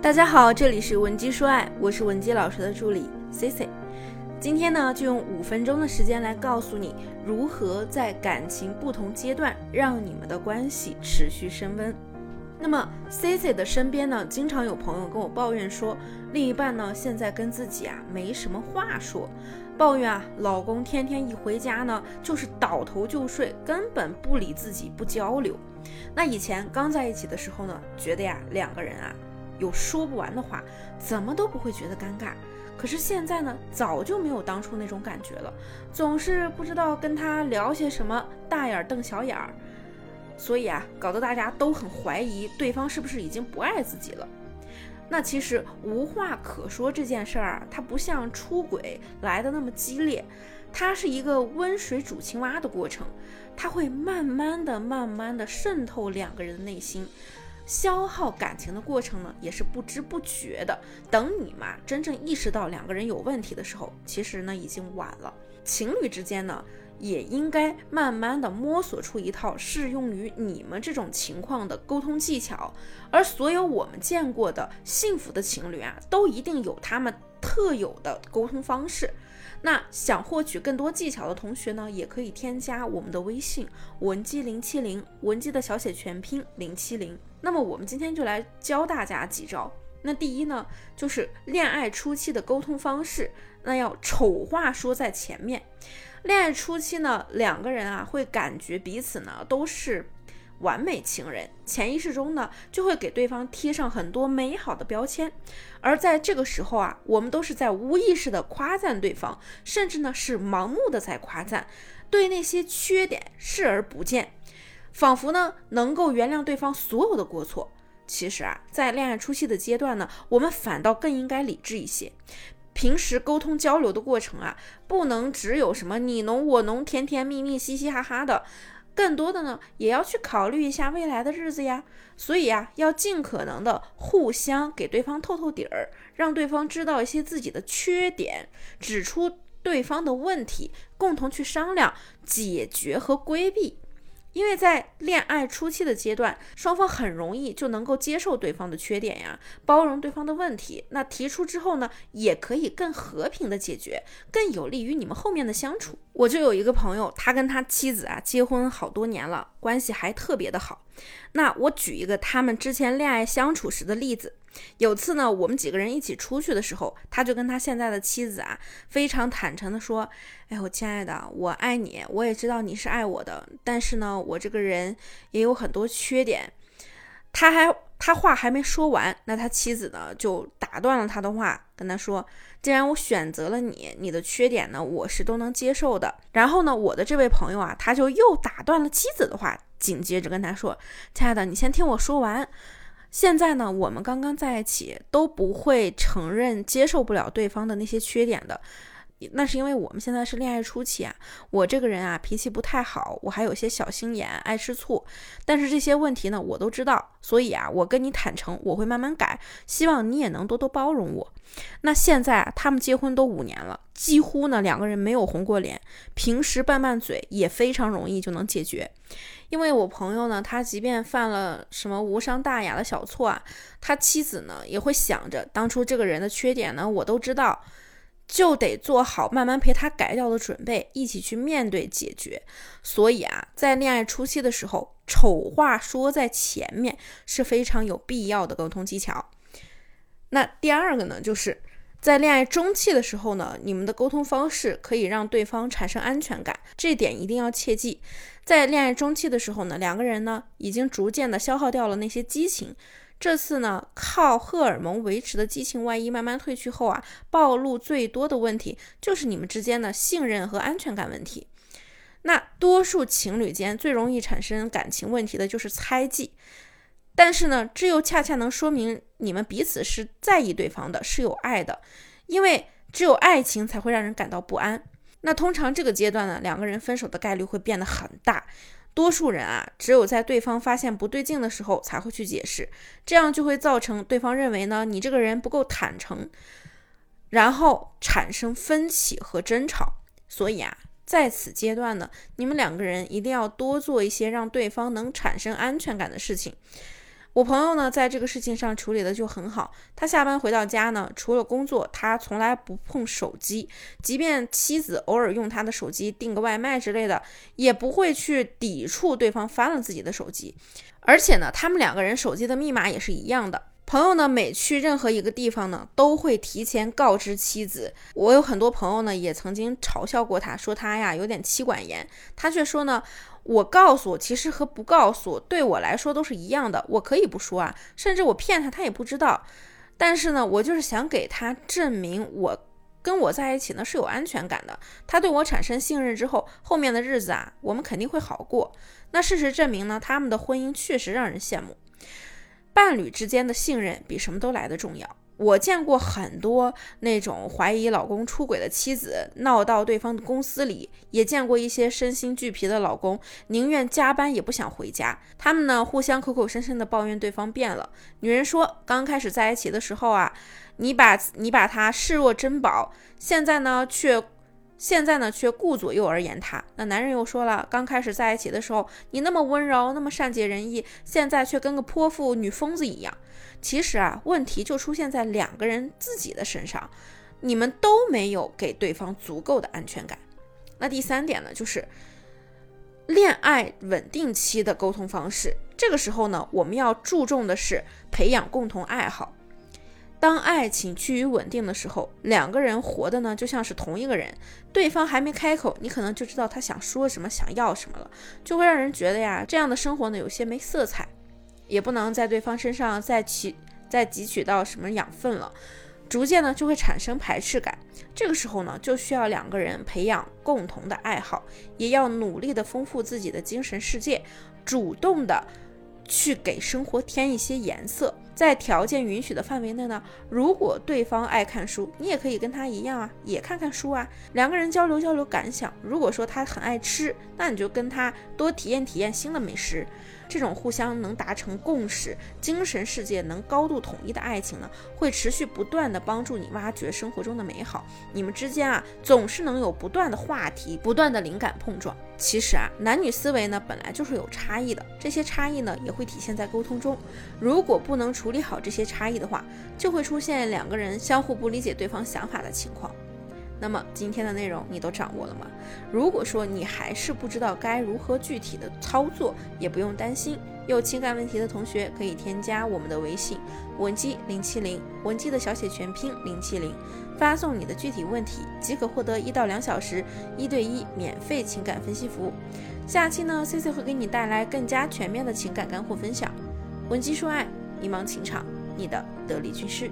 大家好，这里是文姬说爱，我是文姬老师的助理 C C。今天呢，就用五分钟的时间来告诉你如何在感情不同阶段让你们的关系持续升温。那么 C C 的身边呢，经常有朋友跟我抱怨说，另一半呢现在跟自己啊没什么话说，抱怨啊老公天天一回家呢就是倒头就睡，根本不理自己，不交流。那以前刚在一起的时候呢，觉得呀两个人啊。有说不完的话，怎么都不会觉得尴尬。可是现在呢，早就没有当初那种感觉了，总是不知道跟他聊些什么，大眼瞪小眼儿，所以啊，搞得大家都很怀疑对方是不是已经不爱自己了。那其实无话可说这件事儿啊，它不像出轨来的那么激烈，它是一个温水煮青蛙的过程，它会慢慢的、慢慢的渗透两个人的内心。消耗感情的过程呢，也是不知不觉的。等你嘛真正意识到两个人有问题的时候，其实呢已经晚了。情侣之间呢，也应该慢慢的摸索出一套适用于你们这种情况的沟通技巧。而所有我们见过的幸福的情侣啊，都一定有他们特有的沟通方式。那想获取更多技巧的同学呢，也可以添加我们的微信文姬零七零，文姬的小写全拼零七零。那么我们今天就来教大家几招。那第一呢，就是恋爱初期的沟通方式，那要丑话说在前面。恋爱初期呢，两个人啊会感觉彼此呢都是。完美情人，潜意识中呢就会给对方贴上很多美好的标签，而在这个时候啊，我们都是在无意识的夸赞对方，甚至呢是盲目的在夸赞，对那些缺点视而不见，仿佛呢能够原谅对方所有的过错。其实啊，在恋爱初期的阶段呢，我们反倒更应该理智一些，平时沟通交流的过程啊，不能只有什么你侬我侬，甜甜蜜蜜，嘻嘻哈哈的。更多的呢，也要去考虑一下未来的日子呀。所以呀，要尽可能的互相给对方透透底儿，让对方知道一些自己的缺点，指出对方的问题，共同去商量解决和规避。因为在恋爱初期的阶段，双方很容易就能够接受对方的缺点呀，包容对方的问题。那提出之后呢，也可以更和平的解决，更有利于你们后面的相处。我就有一个朋友，他跟他妻子啊结婚好多年了，关系还特别的好。那我举一个他们之前恋爱相处时的例子。有次呢，我们几个人一起出去的时候，他就跟他现在的妻子啊，非常坦诚的说：“哎，我亲爱的，我爱你，我也知道你是爱我的，但是呢，我这个人也有很多缺点。”他还他话还没说完，那他妻子呢就打断了他的话，跟他说：“既然我选择了你，你的缺点呢，我是都能接受的。”然后呢，我的这位朋友啊，他就又打断了妻子的话，紧接着跟他说：“亲爱的，你先听我说完。”现在呢，我们刚刚在一起，都不会承认、接受不了对方的那些缺点的。那是因为我们现在是恋爱初期啊，我这个人啊脾气不太好，我还有些小心眼，爱吃醋。但是这些问题呢，我都知道，所以啊，我跟你坦诚，我会慢慢改，希望你也能多多包容我。那现在啊他们结婚都五年了，几乎呢两个人没有红过脸，平时拌拌嘴也非常容易就能解决。因为我朋友呢，他即便犯了什么无伤大雅的小错啊，他妻子呢也会想着当初这个人的缺点呢，我都知道。就得做好慢慢陪他改掉的准备，一起去面对解决。所以啊，在恋爱初期的时候，丑话说在前面是非常有必要的沟通技巧。那第二个呢，就是在恋爱中期的时候呢，你们的沟通方式可以让对方产生安全感，这点一定要切记。在恋爱中期的时候呢，两个人呢已经逐渐的消耗掉了那些激情。这次呢，靠荷尔蒙维持的激情外衣慢慢褪去后啊，暴露最多的问题就是你们之间的信任和安全感问题。那多数情侣间最容易产生感情问题的就是猜忌，但是呢，这又恰恰能说明你们彼此是在意对方的，是有爱的，因为只有爱情才会让人感到不安。那通常这个阶段呢，两个人分手的概率会变得很大。多数人啊，只有在对方发现不对劲的时候才会去解释，这样就会造成对方认为呢你这个人不够坦诚，然后产生分歧和争吵。所以啊，在此阶段呢，你们两个人一定要多做一些让对方能产生安全感的事情。我朋友呢，在这个事情上处理的就很好。他下班回到家呢，除了工作，他从来不碰手机。即便妻子偶尔用他的手机订个外卖之类的，也不会去抵触对方翻了自己的手机。而且呢，他们两个人手机的密码也是一样的。朋友呢，每去任何一个地方呢，都会提前告知妻子。我有很多朋友呢，也曾经嘲笑过他，说他呀有点妻管严。他却说呢，我告诉，其实和不告诉对我来说都是一样的。我可以不说啊，甚至我骗他，他也不知道。但是呢，我就是想给他证明，我跟我在一起呢是有安全感的。他对我产生信任之后，后面的日子啊，我们肯定会好过。那事实证明呢，他们的婚姻确实让人羡慕。伴侣之间的信任比什么都来得重要。我见过很多那种怀疑老公出轨的妻子闹到对方的公司里，也见过一些身心俱疲的老公宁愿加班也不想回家。他们呢互相口口声声的抱怨对方变了。女人说，刚开始在一起的时候啊，你把你把他视若珍宝，现在呢却。现在呢，却顾左右而言他。那男人又说了，刚开始在一起的时候，你那么温柔，那么善解人意，现在却跟个泼妇女疯子一样。其实啊，问题就出现在两个人自己的身上，你们都没有给对方足够的安全感。那第三点呢，就是恋爱稳定期的沟通方式。这个时候呢，我们要注重的是培养共同爱好。当爱情趋于稳定的时候，两个人活的呢就像是同一个人，对方还没开口，你可能就知道他想说什么，想要什么了，就会让人觉得呀，这样的生活呢有些没色彩，也不能在对方身上再取再汲取到什么养分了，逐渐呢就会产生排斥感。这个时候呢，就需要两个人培养共同的爱好，也要努力的丰富自己的精神世界，主动的去给生活添一些颜色。在条件允许的范围内呢，如果对方爱看书，你也可以跟他一样啊，也看看书啊，两个人交流交流感想。如果说他很爱吃，那你就跟他多体验体验新的美食。这种互相能达成共识、精神世界能高度统一的爱情呢，会持续不断的帮助你挖掘生活中的美好。你们之间啊，总是能有不断的话题、不断的灵感碰撞。其实啊，男女思维呢本来就是有差异的，这些差异呢也会体现在沟通中。如果不能处理好这些差异的话，就会出现两个人相互不理解对方想法的情况。那么今天的内容你都掌握了吗？如果说你还是不知道该如何具体的操作，也不用担心，有情感问题的同学可以添加我们的微信文姬零七零，文姬的小写全拼零七零，发送你的具体问题即可获得一到两小时一对一免费情感分析服务。下期呢，C C 会给你带来更加全面的情感干货分享。文姬说爱，迷茫情场，你的得力军师。